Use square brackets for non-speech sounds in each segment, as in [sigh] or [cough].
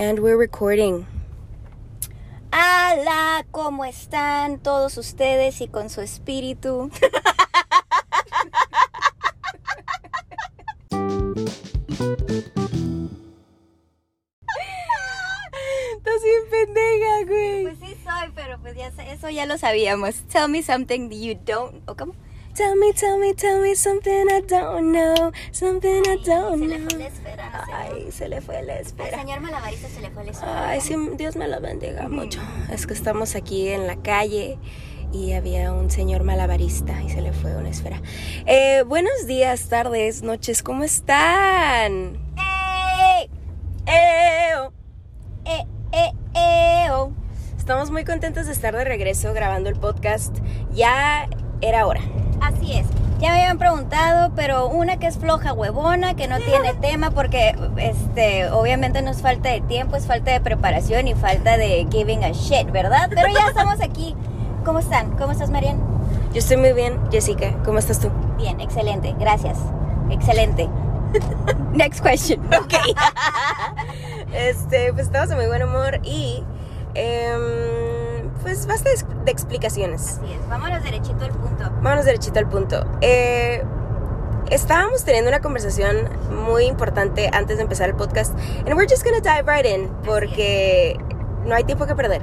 And we're recording. Hola, ¿cómo están todos ustedes y con su espíritu? Estás bien pendeja, güey. Pues sí soy, pero pues ya eso ya lo sabíamos. Tell me something you don't, ¿o cómo? Tell me, tell me, tell me something I don't know. Something I don't se know. le fue la sé. Ay, se le fue la Al espera. señor malabarista se le fue la esfera. Ay, sí, Dios me lo bendiga mucho. Es que estamos aquí en la calle y había un señor malabarista y se le fue una esfera. Eh, buenos días, tardes, noches, ¿cómo están? Estamos muy contentos de estar de regreso grabando el podcast. Ya era hora. Así es. Ya me habían preguntado, pero una que es floja, huevona, que no tiene [laughs] tema, porque este, obviamente no es falta de tiempo, es falta de preparación y falta de giving a shit, ¿verdad? Pero ya estamos [laughs] aquí. ¿Cómo están? ¿Cómo estás, Marian? Yo estoy muy bien, Jessica. ¿Cómo estás tú? Bien, excelente, gracias. Excelente. [laughs] Next question. Ok. este, pues estamos de muy buen humor y em, pues basta de, explicaciones. Así es, vámonos derechito al punto. Vámonos derechito al punto. Eh, estábamos teniendo una conversación muy importante antes de empezar el podcast. And we're just gonna dive right in porque no hay tiempo que perder.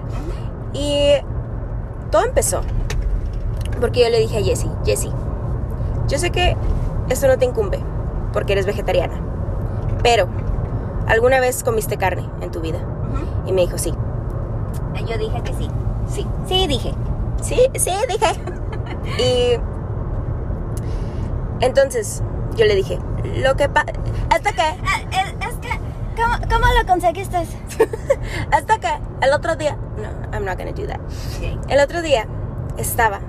Y todo empezó porque yo le dije a Jessie, Jessie, yo sé que esto no te incumbe porque eres vegetariana, pero ¿alguna vez comiste carne en tu vida? Ujú. Y me dijo, sí, Yo dije que sí. Sí, Sí, dije. sí, sí, dije. [laughs] y entonces yo le dije, lo que pasa, hasta que, Ah, es, que, ¿cómo, cómo lo conseguiste? [laughs] hasta que el otro día, no, I'm not gonna do that. El otro día estaba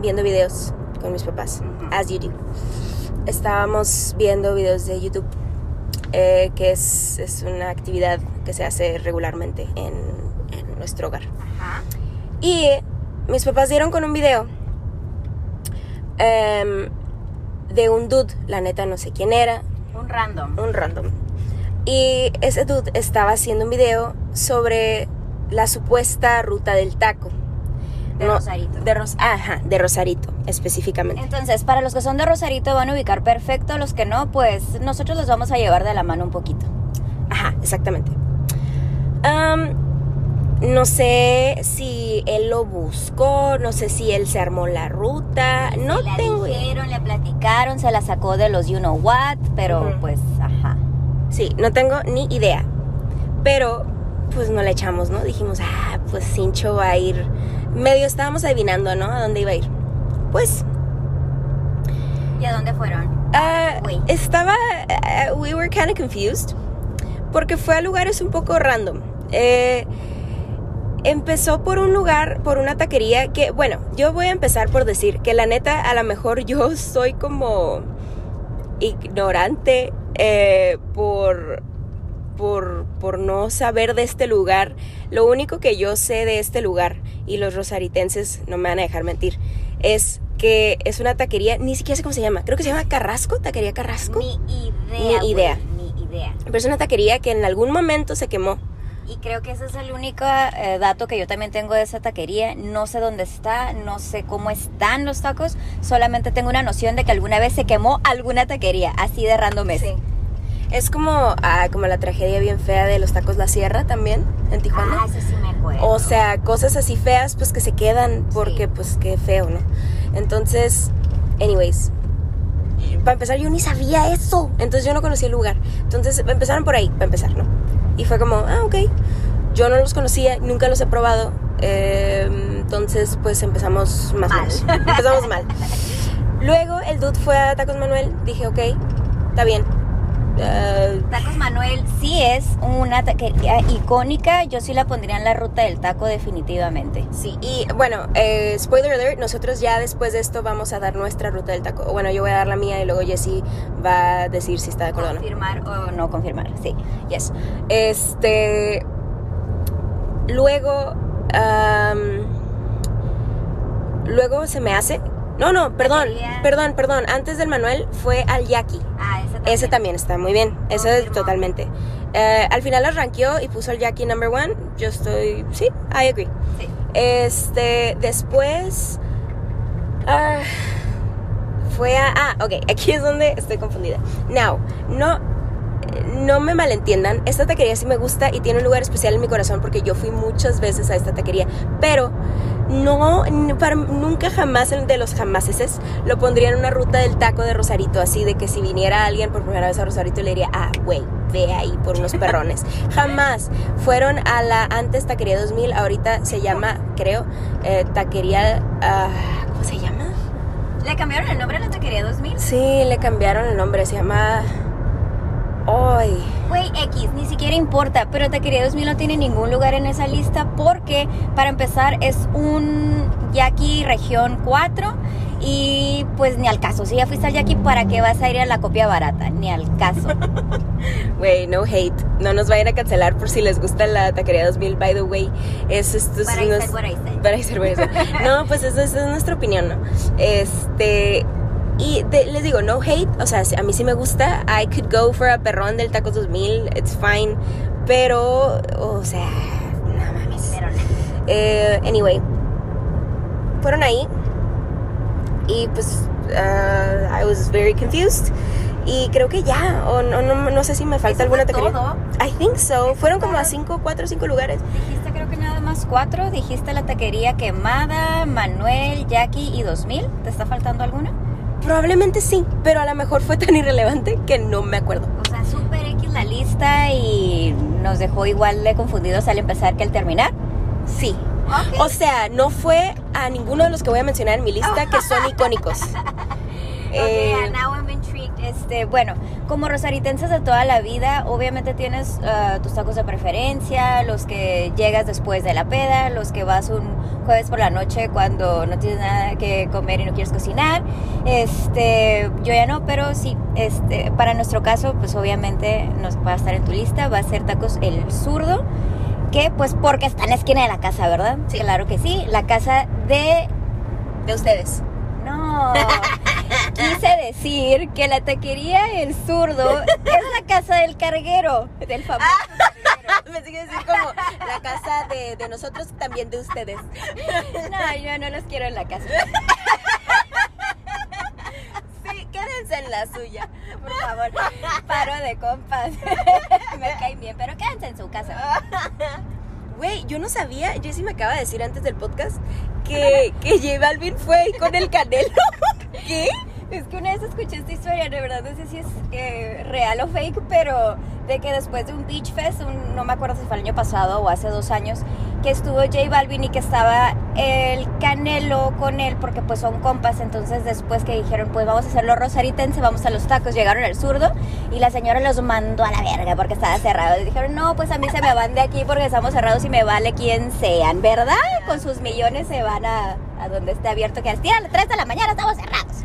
viendo videos con mis papás, as you do. Estábamos viendo videos de YouTube, eh, que es, es una actividad que se hace regularmente en, en nuestro hogar. Ajá. Y mis papás dieron con un video em, de un dude, la neta no sé quién era, Un random. un random. Y ese dude estaba haciendo un video sobre la supuesta ruta del taco. De No, Rosarito. De Ros ajá, de Rosarito, específicamente. Entonces, para los que son de Rosarito van a ubicar perfecto, los que no, pues nosotros los vamos a llevar de la mano un poquito. Ajá, exactamente. Am, no sé si él lo buscó, no sé si él se armó la ruta, no tengo idea. dijeron, le platicaron, se la sacó de los you know what, pero pues, ajá. Sí, no tengo ni idea. Pero, pues no le echamos, ¿no? Dijimos, ah, pues Cincho va a ir. Medio estábamos adivinando, ¿no? A dónde iba a ir. Pues, ¿Y a dónde fueron? ah, estaba. ah, we were kind of confused. Porque fue a lugares un poco random. Eh, empezó por un lugar, por una taquería que, bueno, yo voy a empezar por decir que la neta, a lo mejor yo [laughs] soy como ignorante eh, por, por, por no saber de este lugar. Lo único que yo sé de este lugar, y los rosaritenses no me van a dejar mentir, es que es una taquería, ni siquiera sé cómo se llama, creo que se llama Carrasco, taquería Carrasco. Ni idea. Ni idea. Ni idea. Pero es una taquería que en algún momento se quemó. Y creo que ese es el único eh, dato que yo también tengo de esa taquería. No sé dónde está, no sé cómo están los tacos. Solamente tengo una noción de que alguna vez se quemó alguna taquería. Así de random es. Es como, ah, como la tragedia bien fea de los tacos La Sierra también, en Tijuana. Ah, ese sí me acuerdo. O sea, cosas así feas, pues que se quedan, porque Sí. pues qué feo, ¿no? Entonces, anyways, para empezar yo ni sabía eso, entonces yo no conocía el lugar. Entonces empezaron por ahí, para empezar, ¿no? Y fue como, ah, ok, yo no los conocía, nunca los he probado, eh, entonces pues empezamos más Mal. menos. Empezamos mal. [laughs] Luego el dude fue a Tacos Manuel, dije, ok, está bien. Eh, Tacos Manuel sí es una taquería icónica. Yo sí la pondría en la ruta del taco definitivamente. Sí, y bueno, eh, spoiler alert, nosotros ya después de esto vamos a dar nuestra ruta del taco. Bueno, yo voy a dar la mía y luego Jessie va a decir si está de acuerdo o no. Confirmar o no confirmar, sí. Yes. Este. Luego. luego se me hace. No, no, perdón, perdón, perdón. Antes del Manuel fue al Yaki. Ah, también. Ese también está muy bien. Ese Confirmo. totalmente. Eh, al final la rankeó y puso al Jackie number one. Yo estoy, sí, I agree. Sí. Este, después ah, fue a, ah, ok, aquí es donde estoy confundida. Now, no, no me malentiendan, esta taquería sí me gusta y tiene un lugar especial en mi corazón porque yo fui muchas veces a esta taquería, pero no, para, nunca jamás el de los jamaseses lo pondría en una ruta del taco de Rosarito, así de que si viniera alguien por primera vez a Rosarito le diría, ah, güey, ve ahí por unos [laughs] perrones. jamás. Fueron a la antes taquería 2000, ahorita se llama, creo, eh, taquería, ah, ¿cómo se llama? ¿Le cambiaron el nombre a la taquería 2000? Sí, le cambiaron el nombre, se llama... Ay, Güey, X, ni siquiera importa, pero Taquería 2000 no tiene ningún lugar en esa lista porque, para empezar, es un Yaqui región 4 y pues ni al caso. Si ya fuiste al Yaqui, ¿para qué vas a ir a la copia barata? Ni al caso. [laughs] Güey, no hate. No nos vayan a cancelar por si les gusta la taquería 2000, by the way. Es, esto es I unos-. Para. [laughs] No, pues eso es nuestra opinión, ¿no? Este. Y de- les digo, no hate. O sea, a mí sí me gusta. I could go for a perrón del Tacos 2000. It's fine. Pero, o sea, no mames. Pero no. Eh, anyway, fueron ahí y pues uh, I was very confused y creo que ya, o no, no, no sé si me falta ¿Eso alguna taquería. todo? I think so. Fueron como a todo? cinco, cuatro o cinco lugares. Dijiste creo que nada más cuatro. Dijiste la taquería Quemada, Manuel, Jackie y 2000. ¿Te está faltando alguna? Probablemente sí, pero a lo mejor fue tan irrelevante que no me acuerdo. O sea, super X la lista y nos dejó igual de confundidos al empezar que al terminar. Sí. O sea, no fue a ninguno de los que voy a mencionar en mi lista que son icónicos. [laughs] Eh, Ok, now I'm intrigued. Este, bueno, como rosaritenses de toda la vida, obviamente tienes ah, tus tacos de preferencia, los que llegas después de la peda, los que vas un jueves por la noche cuando no tienes nada que comer y no quieres cocinar. Este, yo ya no, pero sí, este, para nuestro caso, pues obviamente nos va a estar en tu lista, va a ser tacos el zurdo. Que pues porque está en la esquina de la casa, ¿verdad? Sí. Claro que sí. La casa de de ustedes. no, [laughs] quise decir que la taquería El Zurdo [laughs] es la casa del carguero, del famoso carguero. Me sigue decir como la casa de, de nosotros, también de ustedes. No, yo no los quiero en la casa. Sí, quédense en la suya. Por favor, paro de compas. Me caen bien, pero quédense en su casa. Güey, yo no sabía, Jessy me acaba de decir antes del podcast que, que J Balvin fue con el canelo. [laughs] ¿Qué? Es que una vez escuché esta historia, de verdad no sé si es eh, real o fake, pero de que después de un Beach Fest, un- no me acuerdo si fue el año pasado o hace dos años, que estuvo J Balvin y que estaba el Canelo con él, porque pues son compas, entonces después que dijeron, pues vamos a hacerlo rosaritense, vamos a los tacos, llegaron al zurdo y la señora los mandó a la verga porque estaba cerrado. Y dijeron, no, pues a mí se me van de aquí porque estamos cerrados y me vale quien sean, ¿verdad? Con sus millones se van a, donde esté abierto, que a las 3 de la mañana estamos cerrados.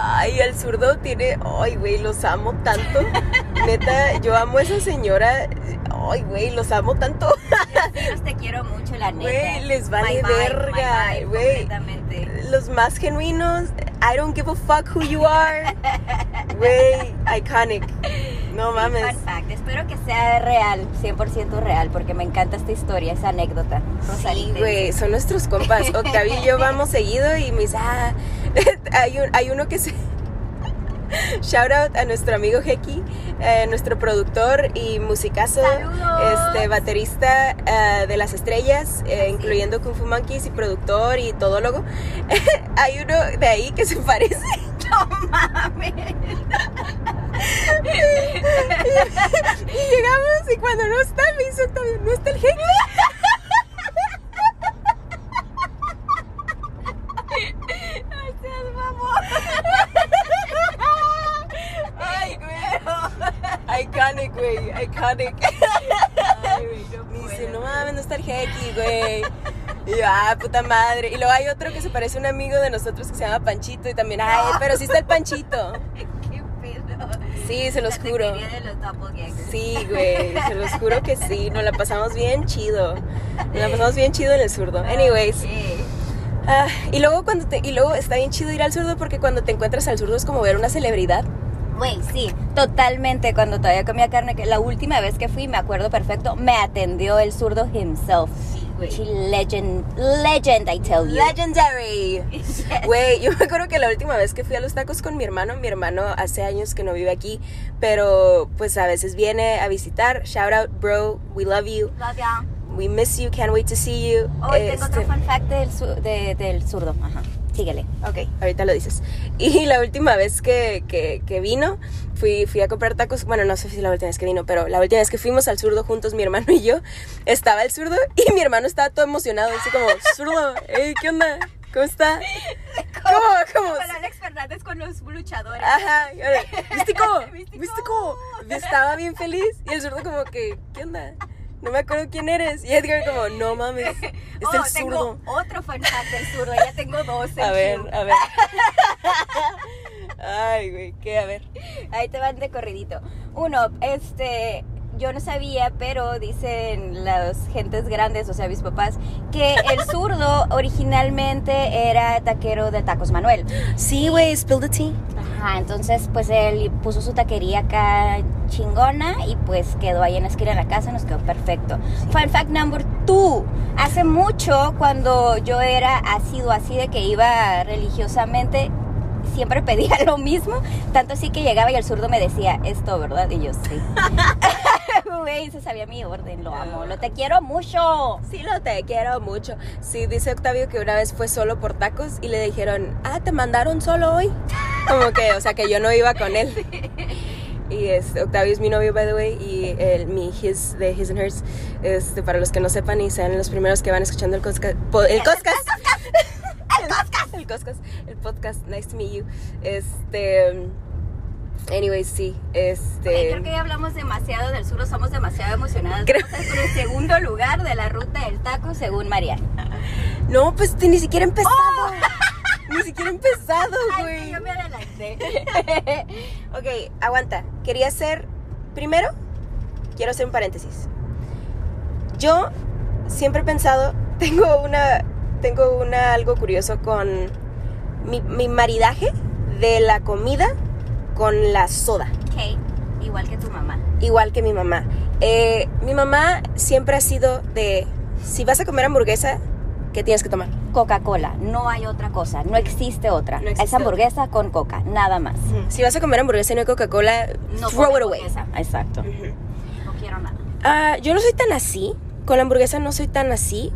Ay, el zurdo tiene. Ay, güey, los amo tanto. [laughs] Neta, yo amo a esa señora. Ay, güey, los amo tanto. [laughs] Dios, te quiero mucho, la neta. Güey, les vale My verga, güey. Los más genuinos. I don't give a fuck who you are. Güey, iconic. No mames. Fact, espero que sea real, 100% real, porque me encanta esta historia, esa anécdota. Sí, Rosaritense. güey, son nuestros compas. Octavio y yo [laughs] vamos seguido y me dice, ah, [laughs] hay, un- hay uno que se... [laughs] Shout out a nuestro amigo Heki, eh, nuestro productor y musicazo, ¡Saludos! este baterista eh, de las estrellas, eh, incluyendo Kung Fu Monkeys y productor y todólogo. [laughs] hay uno de ahí que se parece. No mames. Y llegamos y cuando no está, me Octavio, ¿no está el Heki? Ay, seas mamón. Ay, güey. Iconic, güey. Iconic. Ay, güey, no Me [laughs] dice, no mames, no está el Heki, güey. Y yo, ah, puta madre. Y luego hay otro que se parece a un amigo de nosotros que se llama Panchito. Y también, ay, [laughs] pero sí está el Panchito. ¿Qué pedo? Sí, se los La juro. de los. Sí, güey, se los juro que sí. Nos la pasamos bien chido. Nos la pasamos bien chido en el zurdo. Anyways. Sí. ah, y luego cuando te, y luego está bien chido ir al zurdo porque cuando te encuentras al zurdo es como ver una celebridad. Güey, sí, totalmente. Cuando todavía comía carne, que la última vez que fui, me acuerdo perfecto, me atendió el zurdo himself. Sí, güey. She legend, legend, I tell you. Legendary. [laughs] Güey, yo me acuerdo que la última vez que fui a los tacos con mi hermano, mi hermano hace años que no vive aquí, pero pues a veces viene a visitar. Shout out, bro, we love you, Love ya. we miss you, can't wait to see you. Hoy tengo otro Este, fun fact del, de- del zurdo. Ajá. Síguele. Ok, ahorita lo dices. [laughs] Y la última vez que, que, que vino, fui, fui a comprar tacos. Bueno, no sé si la última vez que vino, pero la última vez que fuimos al zurdo juntos, mi hermano y yo, estaba el zurdo y mi hermano estaba todo emocionado, así como, zurdo, hey, ¿qué onda? ¿Cómo está? ¿Cómo? ¿Cómo? Alex Fernández con los luchadores. Ajá, ahora, místico, Místico. místico. Estaba bien feliz y el zurdo como que, ¿qué onda? No me acuerdo quién eres. Y Edgar como, no mames, [laughs] es oh, el tengo zurdo. otro fact del zurdo. Ya tengo dos. A en ver, queue. a ver. [laughs] Ay, güey, ¿qué? A ver. Ahí te van de corridito. Uno, este, yo no sabía, pero dicen las gentes grandes, o sea, mis papás, que el [laughs] zurdo originalmente era taquero de Tacos Manuel. Sí, güey, spill the tea. Ajá, entonces pues él puso su taquería acá chingona y pues quedó ahí en la esquina de la casa, nos quedó perfecto. Fun fact number two, hace mucho cuando yo era asido así de que iba religiosamente, siempre pedía [laughs] lo mismo, tanto así que llegaba y el zurdo me decía esto, ¿verdad? Y yo sí. [laughs] Güey, se sabía mi orden, lo amo, lo te quiero mucho. Sí, lo te quiero mucho. Sí, dice Octavio que una vez fue solo por tacos y le dijeron, ah, ¿te mandaron solo hoy? Como que, o sea, que yo no iba con él. [laughs] Y este, Octavio es mi novio, by the way, y el, mi his de His and Hers, este, para los que no sepan y sean los primeros que van escuchando el podcast. El podcast. El podcast. [laughs] El podcast. Nice to meet you. Este. Anyways, sí. Este. Creo que ya hablamos demasiado del sur, somos demasiado emocionadas. Creo- Vamos por el segundo lugar de la ruta del taco, según Mariana. [laughs] No, pues ni siquiera empezado. [laughs] Ni siquiera empezado, Ay, güey. sí, yo me adelanté. [laughs] Ok, aguanta. Quería hacer. Primero, quiero hacer un paréntesis. Yo siempre he pensado. Tengo una. Tengo una algo curioso con mi, mi maridaje de la comida con la soda. ok, igual que tu mamá. Igual que mi mamá. Eh, mi mamá siempre ha sido de. Si vas a comer hamburguesa, ¿qué tienes que tomar? Coca-Cola, no hay otra cosa, no existe otra. No existe es hamburguesa con coca, nada más. Si vas a comer hamburguesa y no hay Coca-Cola, No throw it away. hamburguesa. Exacto. No quiero nada. Ah, yo no soy tan así. Con la hamburguesa no soy tan así.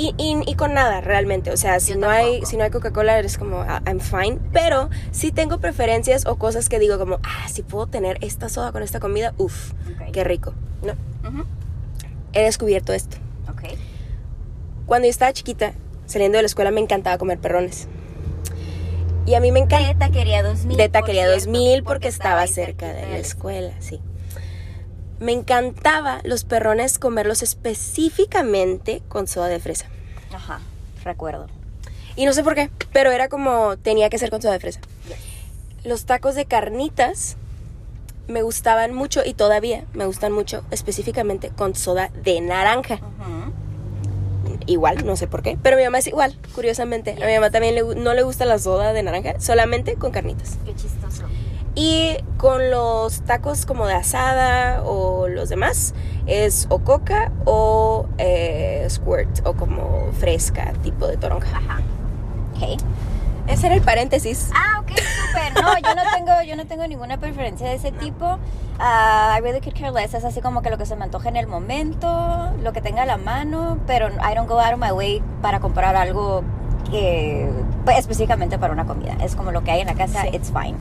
Y, y- y con nada, realmente. O sea, si Yo no, hay, si no hay Coca-Cola, eres como, ah, I'm fine. Pero sí tengo preferencias o cosas que digo como, ah, si puedo tener esta soda con esta comida, uff, qué rico. No, he descubierto esto. Ok. Cuando yo estaba chiquita, saliendo de la escuela, me encantaba comer perrones. Y a mí me encanta... De Taquería 2000. De por Taquería cierto, 2000 porque estaba cerca de la escuela, sí. Me encantaba los perrones comerlos específicamente con soda de fresa. Ajá, recuerdo. Y no sé por qué, pero era como tenía que ser con soda de fresa. Los tacos de carnitas me gustaban mucho y todavía me gustan mucho específicamente con soda de naranja. Igual, no sé por qué, pero mi mamá es igual, curiosamente. A mi mamá también le no le gusta la soda de naranja, solamente con carnitas. Qué chistoso. Y con los tacos como de asada o los demás, es o coca o eh, squirt o como fresca, tipo de toronja. Ajá. Ok. Ese era el paréntesis. Ah, ok, súper. No, yo no tengo, yo no tengo ninguna preferencia de ese tipo. Ah, I really could care less. Es así como que lo que se me antoja en el momento, lo que tenga a la mano, pero I don't go out of my way para comprar algo que pues, específicamente para una comida. Es como lo que hay en la casa, Sí. it's fine.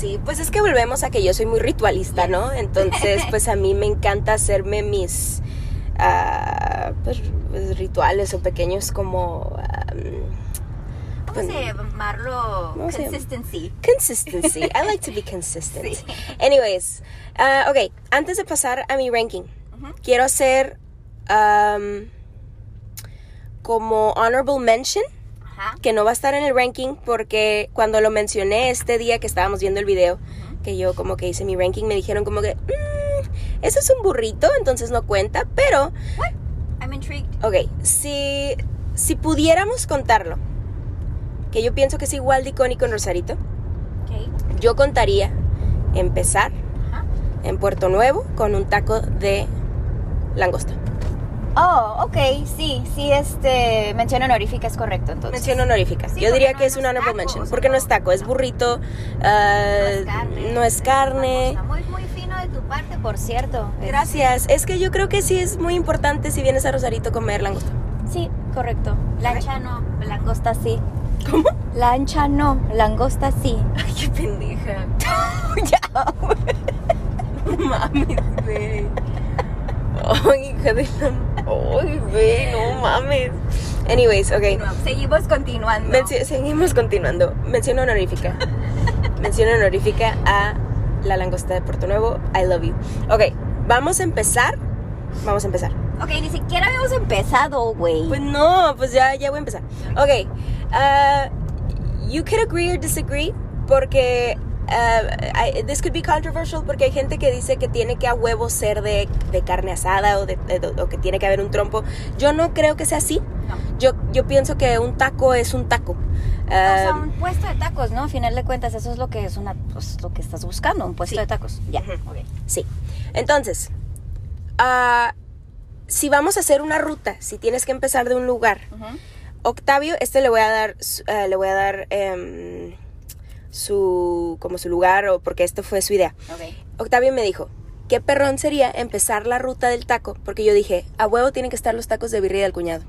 Sí, pues es que volvemos a que yo soy muy ritualista, ¿no? Entonces, pues a mí me encanta hacerme mis ah, pues, pues, rituales o pequeños como... llamarlo Vamos a llam- consistency. Consistency. I like to be [laughs] consistent. Sí. Anyways, ah, ok, antes de pasar a mi ranking, quiero hacer um, como honorable mention, Ajá. que no va a estar en el ranking porque cuando lo mencioné este día que estábamos viendo el video, que yo como que hice mi ranking, me dijeron como que, "Mm, eso es un burrito, entonces no cuenta, pero, What? I'm intrigued. ok, si, si pudiéramos contarlo, que yo pienso que es igual de icónico en Rosarito, Okay. yo contaría empezar Ajá. en Puerto Nuevo con un taco de langosta. Oh, ok, sí, sí, este, mención honorífica es correcto, entonces. Mención honorífica. Sí, Yo diría no- que es un honorable mention. Porque no es taco, es burrito. ah, no es carne. no es carne. Muy, muy fino de tu parte, por cierto. Gracias. Es que yo creo que sí es muy importante si vienes a Rosarito comer langosta. Sí, correcto. Lancha no, langosta sí. ¿Cómo? Lancha no, langosta sí. Ay, qué pendeja. [laughs] ya. No mames, güey. Ay, hija de la... Ay, güey, no mames. Anyways, ok. Seguimos continuando. Seguimos continuando. Mención honorífica. [laughs] Mención honorífica a la langosta de Puerto Nuevo. I love you. Ok, vamos a empezar. Vamos a empezar. ok, ni siquiera habíamos empezado, güey. Pues no, pues ya, ya voy a empezar. Ok, uh, you can agree or disagree porque uh, I- this could be controversial porque hay gente que dice que tiene que a huevo ser de, de carne asada o, de, de- o que tiene que haber un trompo. Yo no creo que sea así. No. Yo, yo pienso que un taco es un taco. O sea, Um, un puesto de tacos, ¿no? A final de cuentas, eso es lo que es una, pues, lo que estás buscando, un puesto Sí. de tacos. Ya. Ujú. ok. Sí. Entonces, ah, si vamos a hacer una ruta, si tienes que empezar de un lugar. Octavio, este le voy a dar, eh, le voy a dar em, su, como su lugar, o porque esto fue su idea. Ok. Octavio me dijo, qué perrón sería empezar la ruta del taco, porque yo dije, a huevo tienen que estar los tacos de birria del cuñado.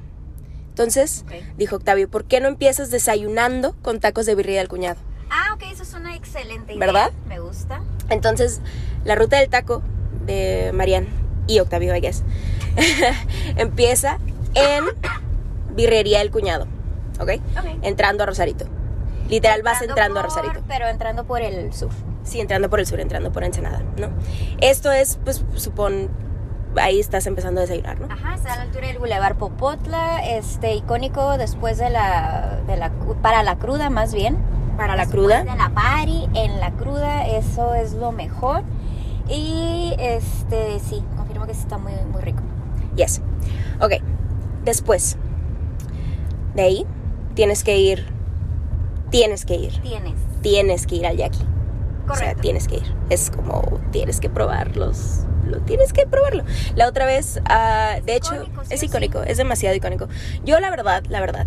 Entonces, dijo Octavio, ¿por qué no empiezas desayunando con tacos de birria del cuñado? Ah, ok, eso es una excelente idea. ¿Verdad? Me gusta. Entonces, la ruta del taco de Marian y Octavio, I guess, [laughs] empieza en Birrería del Cuñado, ¿ok? Ok. Entrando a Rosarito. Literal vas entrando a Rosarito. Pero entrando por el sur. Sí, entrando por el sur, entrando por Ensenada, ¿no? Esto es, pues, supón, ahí estás empezando a desayunar, ¿no? Ajá, está a la altura del Boulevard Popotla, este icónico después de la, de la para la cruda más bien. Para la Después cruda. De la party, en la cruda, eso es lo mejor. Y este, sí, confirmo que sí está muy, muy rico. Yes. Ok. Después, de ahí, tienes que ir, tienes que ir, Tienes. tienes que ir al Yaqui. O sea, Correcto. tienes que ir. Es como tienes que probarlos. Lo tienes que probarlo. La otra vez, ah, de hecho, icónico, sí es icónico, es demasiado icónico. Yo, la verdad, la verdad,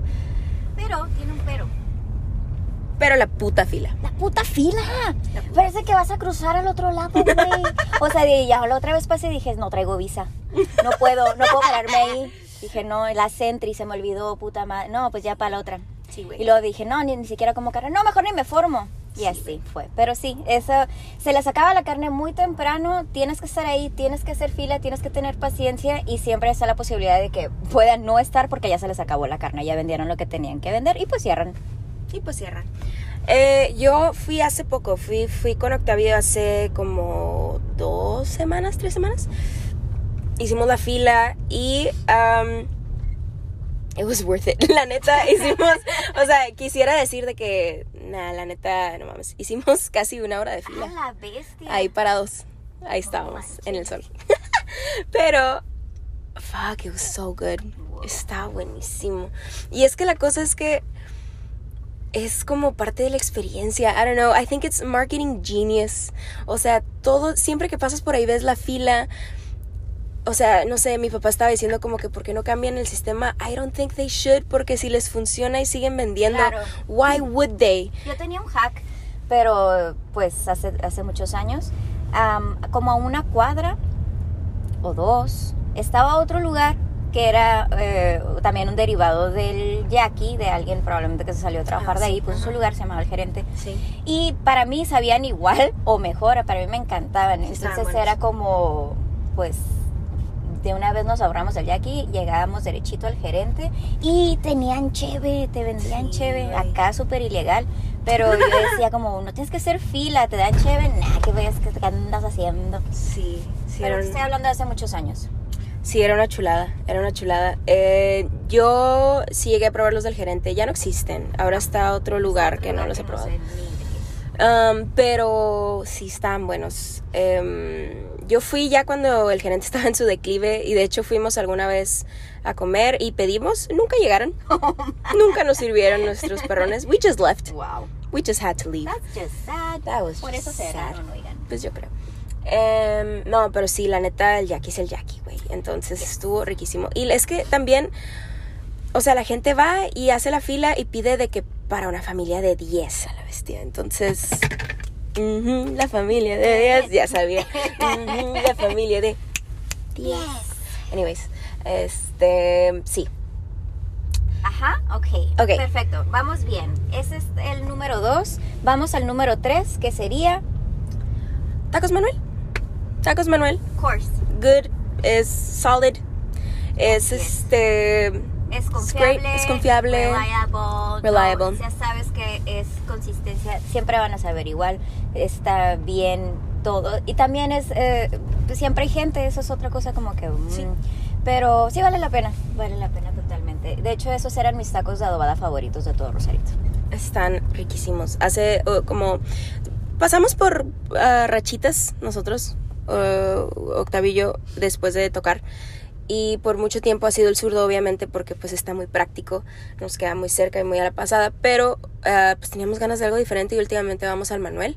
Pero, tiene un pero. pero la puta fila. La puta fila. Parece que vas a cruzar al otro lado, güey. [laughs] O sea, ya la otra vez pasé y dije, no traigo visa. No puedo, no puedo pararme ahí. Dije, no, la Sentry se me olvidó, puta madre. No, pues ya para la otra. Sí, güey. Y luego dije, no, ni, ni siquiera como carne. No, mejor ni me formo. Y así fue. Pero sí, eso, se les acaba la carne muy temprano, tienes que estar ahí, tienes que hacer fila, tienes que tener paciencia y siempre está la posibilidad de que puedan no estar porque ya se les acabó la carne, ya vendieron lo que tenían que vender y pues cierran. Y pues cierran. Eh, yo fui hace poco, fui, fui con Octavio hace como dos semanas, tres semanas. Hicimos la fila y um, it was worth it. [laughs] La neta, [laughs] hicimos, o sea, quisiera decir de que, nah, la neta, no mames, hicimos [laughs] casi una hora de ¡A fila. la bestia! Ahí parados, ahí estábamos, en el sol. Pero, fuck, it was so good. Está buenísimo. Y es que la cosa es que es como parte de la experiencia. I don't know. I think it's marketing genius. O sea, todo, siempre que pasas por ahí ves la fila. O sea, no sé, mi papá estaba diciendo como que por qué no cambian el sistema. I don't think they should, porque si les funciona y siguen vendiendo, Claro. why would they? Yo tenía un hack, pero pues hace, hace muchos años, am, como a una cuadra o dos, estaba otro lugar que era eh, también un derivado del Jackie, de alguien probablemente que se salió a trabajar Ah, de sí, ahí, puso su lugar, se llamaba el gerente. Sí. Y para mí sabían igual [laughs] o mejor, para mí me encantaban. Sí, estaban Entonces buenos. era como, pues, de una vez nos ahorramos del Jackie, llegábamos derechito al gerente y tenían cheve, te vendían Sí, cheve, güey. acá súper ilegal. Pero yo [laughs] decía como, no tienes que hacer fila, te dan cheve, nada, que vayas, que qué andas haciendo. Sí, sí, Pero estoy hablando de hace muchos años. Sí, era una chulada, era una chulada. Eh, yo sí llegué a probar los del gerente, ya no existen. Ahora está otro lugar que no los he probado. Um, pero sí están buenos. Em, yo fui ya cuando el gerente [laughs] estaba en su declive y de hecho fuimos alguna vez a comer y pedimos, nunca llegaron. [laughs] nunca nos sirvieron nuestros perrones. We just left. Wow. We just had to leave. That's just sad. That was Por eso just se sad. oigan. pues yo creo. Em, no, pero sí, la neta, el Jackie es el Jackie, güey. Entonces estuvo riquísimo. Y es que también, o sea, la gente va y hace la fila y pide de que para una familia de 10 a la bestia. Entonces, ujú, la familia de 10, ya sabía. [laughs] La familia de 10. Anyways, este, sí. Ajá, ok. Ok. Perfecto, vamos bien. Ese es el número dos. Vamos al número tres, que sería Tacos Manuel. Tacos Manuel. Course. Good, es solid. Es. este. Es great, confiable. es confiable, Reliable. reliable. no, ya sabes que es consistencia. Siempre van a saber igual. Está bien todo. Y también es. eh, siempre hay gente. Eso es otra cosa como que. mm, Sí. Pero sí vale la pena. Vale la pena totalmente. De hecho, esos eran mis tacos de adobada favoritos de todo Rosarito. Están riquísimos. Hace como. Pasamos por ah, rachitas nosotros, uh, Octavio y yo, después de tocar. Y por mucho tiempo ha sido el zurdo, obviamente, porque pues está muy práctico, nos queda muy cerca y muy a la pasada. Pero ah, pues teníamos ganas de algo diferente y últimamente vamos al Manuel.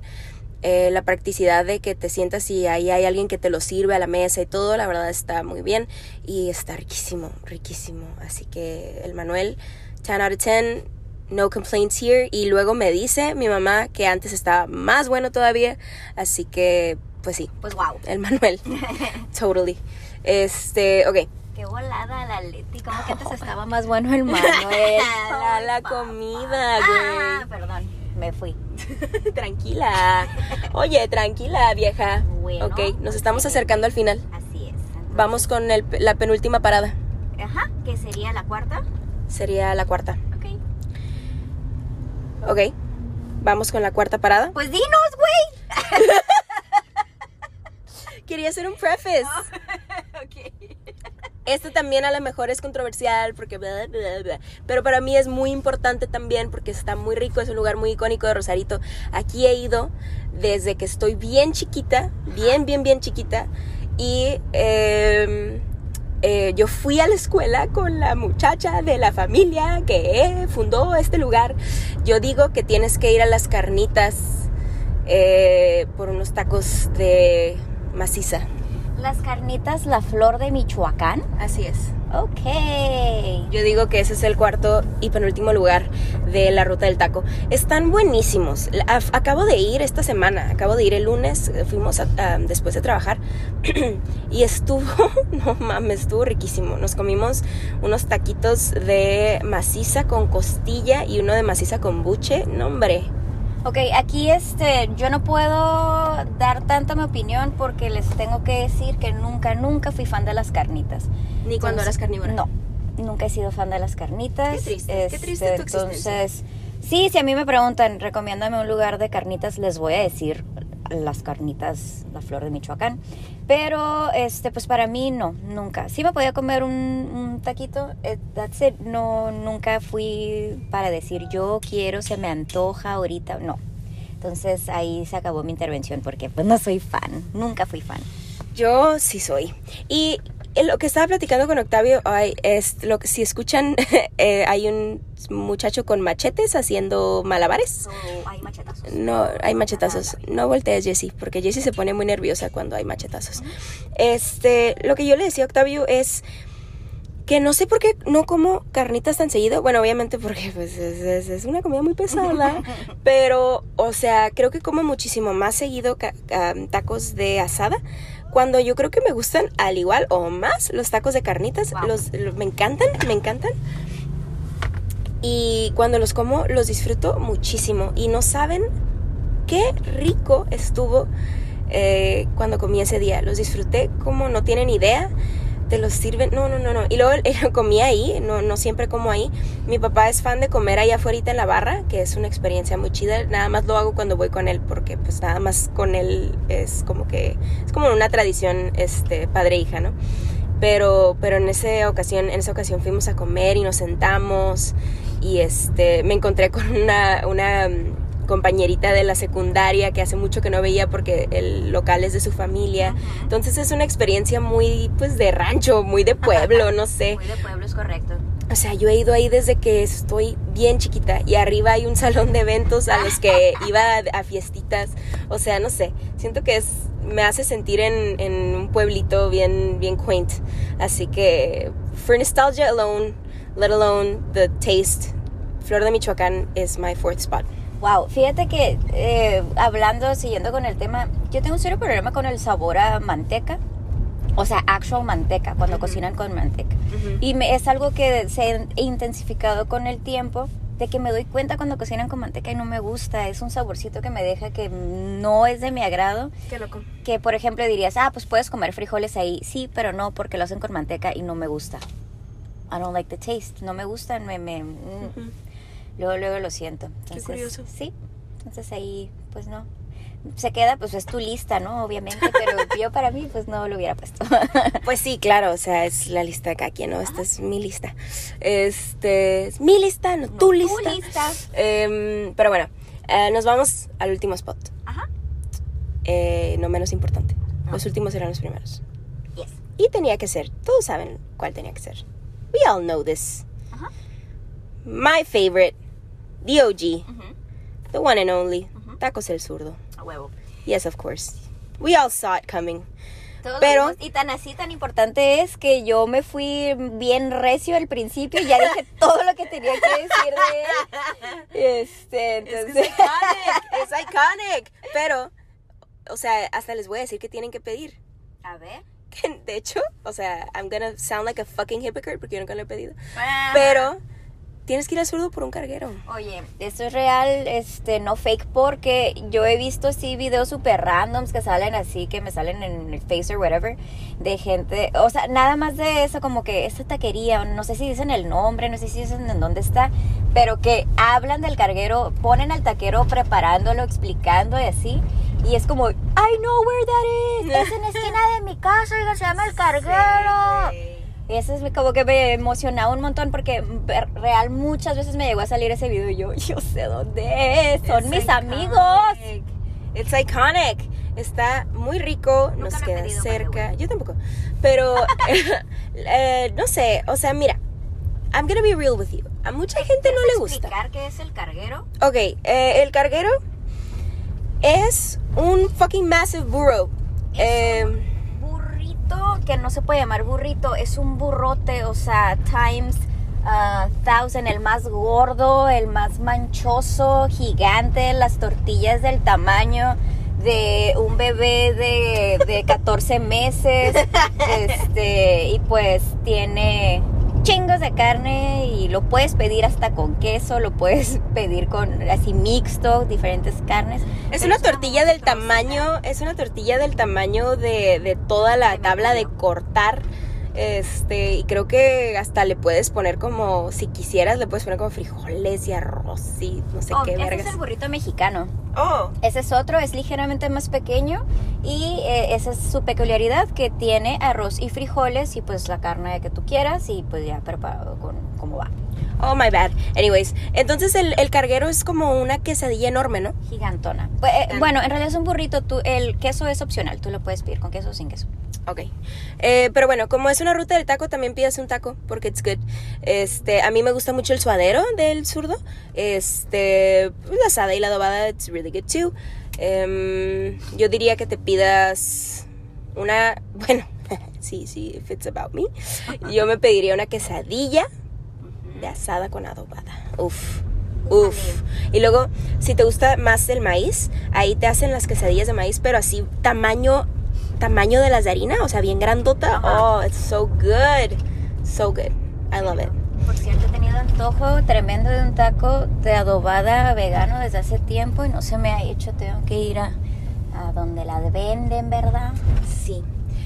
Eh, la practicidad de que te sientas y ahí hay alguien que te lo sirve a la mesa y todo, la verdad está muy bien y está riquísimo, riquísimo. Así que el Manuel, 10 out of 10, no complaints here. Y luego me dice mi mamá que antes estaba más bueno todavía, así que pues sí, Pues wow. el Manuel, [laughs] totally. Este, ok. Qué volada la Leti. Como que antes estaba más bueno el Manuel. [laughs] La, la comida, Ah, güey. perdón. Me fui. [laughs] tranquila. Oye, tranquila, vieja. Bueno, ok, nos pues estamos sí. acercando al final. Así es. Entonces, Vamos con el- la penúltima parada. Ajá, que sería la cuarta. Sería la cuarta. Ok. Ok. Vamos con la cuarta parada. Pues dinos, güey. [laughs] Quería hacer un preface. [laughs] ok. Este también a lo mejor es controversial porque pero para mí es muy importante también porque está muy rico, es un lugar muy icónico de Rosarito. Aquí he ido desde que estoy bien chiquita, bien, bien, bien chiquita y eh, eh, yo fui a la escuela con la muchacha de la familia que fundó este lugar. Yo digo que tienes que ir a las carnitas eh, por unos tacos de maciza. Las carnitas La Flor de Michoacán. Así es. Ok. Yo digo que ese es el cuarto y penúltimo lugar de la ruta del taco. Están buenísimos. Acabo de ir esta semana, acabo de ir el lunes, eh, fuimos a- a- después de trabajar [clears throat] y estuvo, [laughs] no mames, estuvo riquísimo. Nos comimos unos taquitos de maciza con costilla y uno de maciza con buche. No, hombre. Ok, aquí este, yo no puedo dar tanta mi opinión porque les tengo que decir que nunca, nunca fui fan de las carnitas. Ni cuando Entonces, eras carnívora. No, nunca he sido fan de las carnitas. Qué triste, qué triste tu existencia. Entonces, sí, si a mí me preguntan, recomiéndame un lugar de carnitas, les voy a decir las carnitas, la flor de Michoacán. Pero, este, pues para mí no, nunca. Sí me podía comer un, taquito, eh, that's. No, nunca fui para decir yo quiero, se me antoja ahorita, no. Entonces ahí se acabó mi intervención porque pues no soy fan, nunca fui fan. Yo sí soy. Y lo que estaba platicando con Octavio ay, es lo que si escuchan [laughs] eh, hay un muchacho con machetes haciendo malabares. hay machetazos. No, hay machetazos. No voltees, Jessie, porque Jessie se pone muy nerviosa cuando hay machetazos. Este, lo que yo le decía a Octavio es que no sé por qué no como carnitas tan seguido. Bueno, obviamente porque pues, es, es- es una comida muy pesada. [laughs] pero, o sea, creo que como muchísimo más seguido tacos de asada. Cuando yo creo que me gustan al igual o más los tacos de carnitas. Wow. Los, los- me encantan, me encantan. Y cuando los como los disfruto muchísimo. Y no saben qué rico estuvo eh, cuando comí ese día. Los disfruté como no tienen idea. Te los sirven. No, no, no, no. Y luego eh, comí ahí. No, no siempre como ahí. Mi papá es fan de comer ahí afuera en la barra, que es una experiencia muy chida. Nada más lo hago cuando voy con él, porque pues nada más con él es como que. Es como una tradición este, padre-hija, ¿no? Pero, pero en esa ocasión, en esa ocasión fuimos a comer y nos sentamos y este me encontré con una, una compañerita de la secundaria que hace mucho que no veía porque el local es de su familia. Entonces es una experiencia muy pues de rancho, muy de pueblo, no [laughs] sé. Muy de pueblo es correcto. sea, yo he ido ahí desde que estoy bien chiquita y arriba hay un [laughs] salón de eventos a los que [laughs] iba a, a fiestitas. O sea, no sé, siento que es me hace sentir en, en un pueblito bien, bien quaint. Así que, for nostalgia alone, let alone the taste, Flor de Michoacán is my fourth spot. Wow, fíjate que eh, hablando, siguiendo con el tema, yo tengo un serio problema con el sabor a manteca. O sea, actual manteca, cuando cocinan con manteca. Y me, es algo que se ha intensificado con el tiempo, de que me doy cuenta cuando cocinan con manteca y no me gusta. Es un saborcito que me deja que no es de mi agrado. Qué loco. Que, por ejemplo, dirías, ah, pues puedes comer frijoles ahí. Sí, pero no, porque lo hacen con manteca y no me gusta. I don't like the taste. No me gustan, me... me mm. Luego, luego lo siento. Entonces, curioso. Sí, entonces ahí, pues no. Se queda, pues es tu lista, ¿no? Obviamente, pero [laughs] yo para mí, pues no lo hubiera puesto. [laughs] Pues sí, claro, o sea, es la lista de cada quien, ¿no? Esta es mi lista. Este, es mi lista, no, tu tu lista. lista. Em, pero bueno, eh, nos vamos al último spot. Ajá. Eh, no menos importante. Ah. Los últimos eran los primeros. Yes. Y tenía que ser, todos saben cuál tenía que ser. We all know this. Ajá. My favorite, the OG, Ujú. the one and only, Ujú. Tacos El Zurdo. A huevo. Yes, of course. We all saw it coming. Todos Pero- y tan así, tan importante es que yo me fui bien recio al principio y ya dije [laughs] todo lo que tenía que decir de él. [laughs] Este, entonces. iconic, es iconic. Pero, o sea, hasta les voy a decir que tienen que pedir. A ver. Que, de hecho, o sea, I'm gonna sound like a fucking hypocrite porque yo nunca lo he pedido. Ah. Pero, tienes que ir al zurdo por un carguero. Oye, esto es real, este, no fake, porque yo he visto así videos super randoms que salen así, que me salen en el Face or whatever, de gente, o sea, nada más de eso, como que esta taquería, no sé si dicen el nombre, no sé si dicen en dónde está, pero que hablan del carguero, ponen al taquero preparándolo, explicando y así, y es como, I know where that is, [laughs] es en la esquina de mi casa, oiga, se llama el carguero. Y eso es como que me emocionaba un montón porque real muchas veces me llegó a salir ese video y yo, yo sé dónde es, son It's mis iconic. amigos. It's iconic. Está muy rico, Nunca nos queda pedido, cerca. Yo tampoco. Pero, [laughs] [laughs] eh, no sé, o sea, mira, I'm gonna be real with you. A mucha gente no le gusta. explicar qué es el carguero? Ok, eh, el carguero es un fucking massive burro. Eh, Burrito, que no se puede llamar burrito, es un burrote, o sea, times uh, thousand, el más gordo, el más manchoso, gigante, las tortillas del tamaño de un bebé de, de 14 meses, [laughs] este, y pues tiene chingos de carne y lo puedes pedir hasta con queso, lo puedes [laughs] pedir con así mixto, diferentes carnes. es una tortilla del tamaño, es una tortilla del tamaño de, de toda la tabla de cortar. Este, y creo que hasta le puedes poner como, si quisieras, le puedes poner como frijoles y arroz y no sé Oh, qué ese vergas. es el burrito mexicano. Oh, Ese es otro, es ligeramente más pequeño y eh, esa es su peculiaridad que tiene arroz y frijoles y pues la carne que tú quieras y pues ya preparado con cómo va. oh my bad. Anyways, entonces el, el carguero es como una quesadilla enorme, ¿no? Gigantona. Bu- eh, bueno, en realidad es un burrito, tú, el queso es opcional, tú lo puedes pedir con queso o sin queso. Ok. Eh, pero bueno, como es una ruta del taco, también pidas un taco porque it's good. Este, a mí me gusta mucho el suadero del zurdo. Este, la asada y la adobada, it's really good too. Em, yo diría que te pidas una, [laughs] bueno, sí, sí, if it's about me. Yo me pediría una quesadilla de asada con adobada. Uf. Uf. Y luego, si te gusta más el maíz, ahí te hacen las quesadillas de maíz, pero así tamaño tamaño de las de harina, o sea, bien grandota. Ajá. Oh, it's so good. So good. I love it. Por cierto, he tenido antojo tremendo de un taco de adobada vegano desde hace tiempo y no se me ha hecho. Tengo que ir a, a donde la venden, ¿verdad? Sí.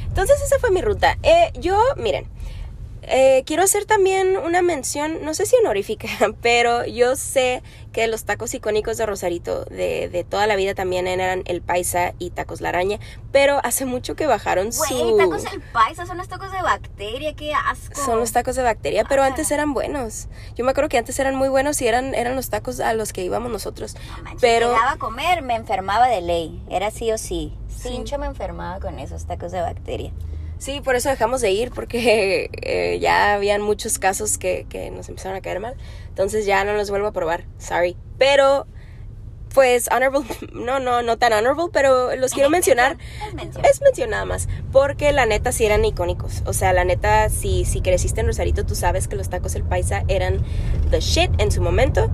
Entonces esa fue mi ruta. Eh, yo, miren, eh, quiero hacer también una mención, no sé si honorífica, [laughs] pero yo sé que los tacos icónicos de Rosarito de, de toda la vida también eran el paisa y tacos la araña, pero hace mucho que bajaron su... Güey, tacos el paisa, son los tacos de bacteria, qué asco. Son los tacos de bacteria, pero Ah. antes eran buenos. Yo me acuerdo que antes eran muy buenos y eran, eran los tacos a los que íbamos nosotros. No manches, Pero llegaba a comer, me enfermaba de ley. Era sí o sí. Sí. Cincho me enfermaba con esos tacos de bacteria. Sí, por eso dejamos de ir, porque [laughs] eh, ya habían muchos casos que, que nos empezaron a caer mal. Entonces ya no los vuelvo a probar. Sorry. Pero, pues, honorable, [laughs] no, no, no tan honorable, pero los quiero [laughs] mencionar. Es mención. Es mención nada más, porque la neta sí eran icónicos. O sea, la neta, si, si creciste en Rosarito, tú sabes que los tacos El Paisa eran the shit en su momento.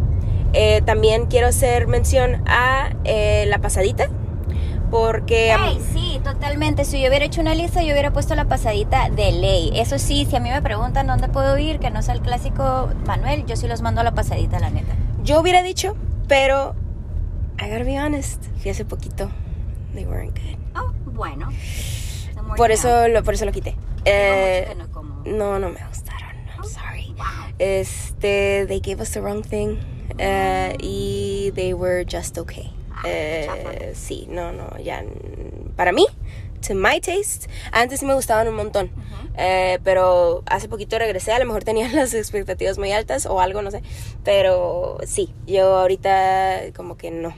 Eh, también quiero hacer mención a eh, la pasadita, porque... Ay, sí, totalmente. Si yo hubiera hecho una lista, yo hubiera puesto la pasadita de ley. Eso sí, si a mí me preguntan dónde puedo ir, que no sea el clásico Manuel, yo sí los mando a la pasadita, la neta. Yo hubiera dicho, pero I gotta be honest, fui hace poquito. They weren't good. Oh, bueno. Por eso lo, por eso lo quité. Eh, no como. no, no me gustaron. I'm sorry. Wow. Este, they gave us the wrong thing. eh, y they were just okay. Eh, sí, no, no, ya. Para mí, to my taste, antes sí me gustaban un montón. Eh, pero hace poquito regresé, a lo mejor tenían [laughs] las expectativas muy altas o algo, no sé. Pero sí, yo ahorita como que no.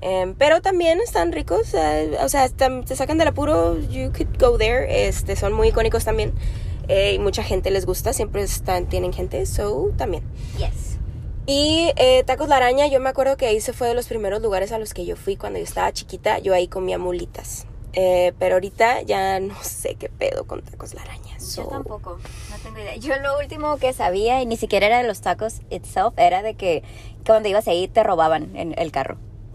Em, pero también están ricos, eh, o sea, te sacan del apuro, you could go there, este, son muy icónicos también. eh, y mucha gente les gusta, siempre están, tienen gente, so también. Yes. Y eh, Tacos La Araña, yo me acuerdo que ahí se fue de los primeros lugares a los que yo fui cuando yo estaba chiquita, yo ahí comía mulitas. Eh, pero ahorita ya no [laughs] sé qué pedo con Tacos La Araña. Yo so- tampoco, no tengo idea. Yo lo último que sabía, y ni siquiera era de los tacos itself, era de que cuando ibas ahí te robaban en el carro. [laughs]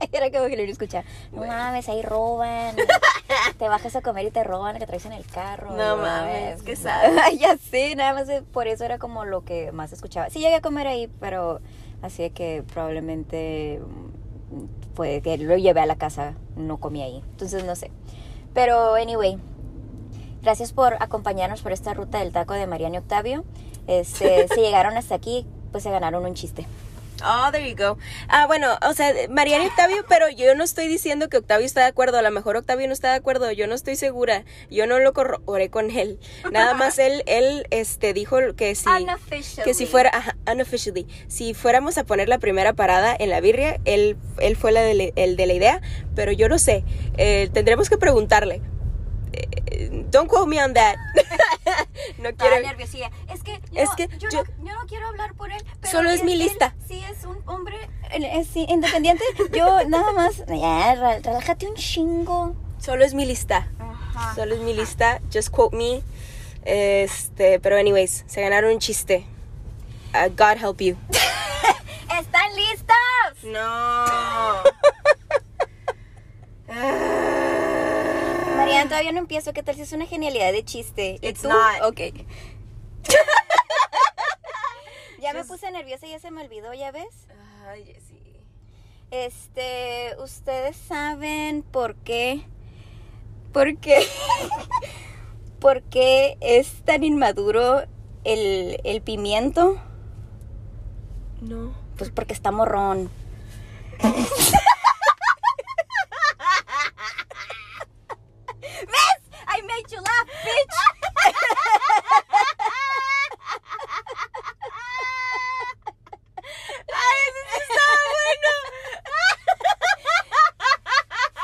[laughs] Era como que lo escuchaba. No mames, ahí roban. [laughs] te bajas a comer y te roban que traes en el carro. No mames, [laughs] sad. sad. ya sé, nada más eh, por eso era como lo que más escuchaba. Sí llegué a comer ahí, pero así de que probablemente mm, fue que lo llevé a la casa, no comí ahí. Entonces no sé. Pero anyway, gracias por acompañarnos por esta ruta del taco de Mariano y Octavio. Este, si llegaron hasta aquí, pues se ganaron un chiste. Oh, there you go. Ah, bueno, o sea, Mariana y Octavio, pero yo no estoy diciendo que Octavio está de acuerdo. A lo mejor Octavio no está de acuerdo. Yo no estoy segura. Yo no lo corroboré con él. Nada más él, [laughs] él, este, dijo que si, que si fuera, ajá, unofficially, si fuéramos a poner la primera parada en la birria, él, él fue la de, la- el de la idea, pero yo no sé. Eh, tendremos que preguntarle. Eh, don't quote me on that. [laughs] no quiero. nerviosilla. Es que yo, Es no- que yo, yo- no, yo no quiero hablar por él. pero Solo es él- mi él lista. sí es un hombre él es, sí, independiente. Yo nada más. Ya, re- relájate un chingo. Solo es mi lista. Ajá. Solo es mi lista. Just quote me. Este, pero anyways, se ganaron un chiste. Uh, God help you. [laughs] ¿Están listos? No. Mariana, todavía no empiezo. ¿Qué tal si es una genialidad de chiste? ¿Y It's tú? not. Ok. [laughs] [laughs] ya me puse nerviosa y ya se me olvidó, ¿ya ves? Ay, Jessie. Este, ¿ustedes saben por qué? ¿Por qué? [laughs] ¿Por qué es tan inmaduro el, el pimiento? No. Pues porque está morrón. ¿Ves? I made you laugh, bitch. Ay, eso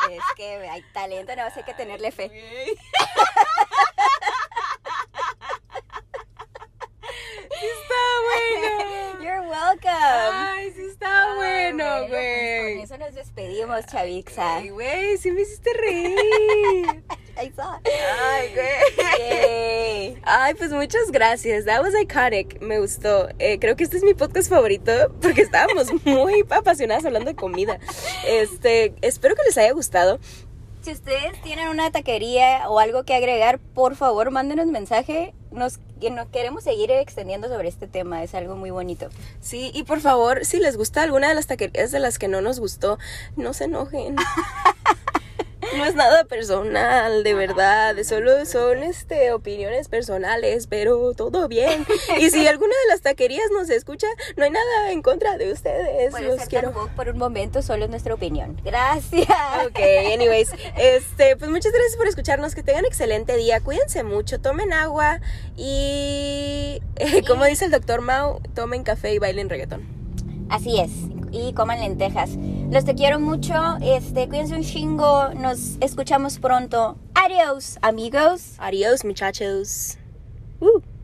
sí Es que hay hay que tenerle fe. [laughs] Sí está bueno. You're welcome. Ay, sí está bueno, pues, güey. Con eso nos despedimos, Chavixa. Ay, güey, sí me hiciste reír. [laughs] I saw. Ay, güey. Yay. Ay, pues muchas gracias. That was iconic. Me gustó. Eh, creo que este es mi podcast favorito porque estábamos muy apasionadas hablando de comida. Este, espero que les haya gustado. Si ustedes tienen una taquería o algo que agregar, por favor, mándenos mensaje. Nos, nos queremos seguir extendiendo sobre este tema. Es algo muy bonito. Sí, y por favor, si les gusta alguna de las taquerías de las que no nos gustó, no se enojen. [laughs] No es nada personal, de verdad. Solo son este opiniones personales, pero todo bien. Y si alguna de las taquerías nos escucha, no hay nada en contra de ustedes. Los quiero. por un momento, solo es nuestra opinión. Gracias. Ok, anyways, este, pues muchas gracias por escucharnos, que tengan excelente día, cuídense mucho, tomen agua y, eh, [laughs] como dice el doctor Mao, tomen café y bailen reggaetón. Así es. Y coman lentejas. Los te quiero mucho. Este, cuídense un chingo. Nos escuchamos pronto. Adiós, amigos. Adiós, muchachos. Uh.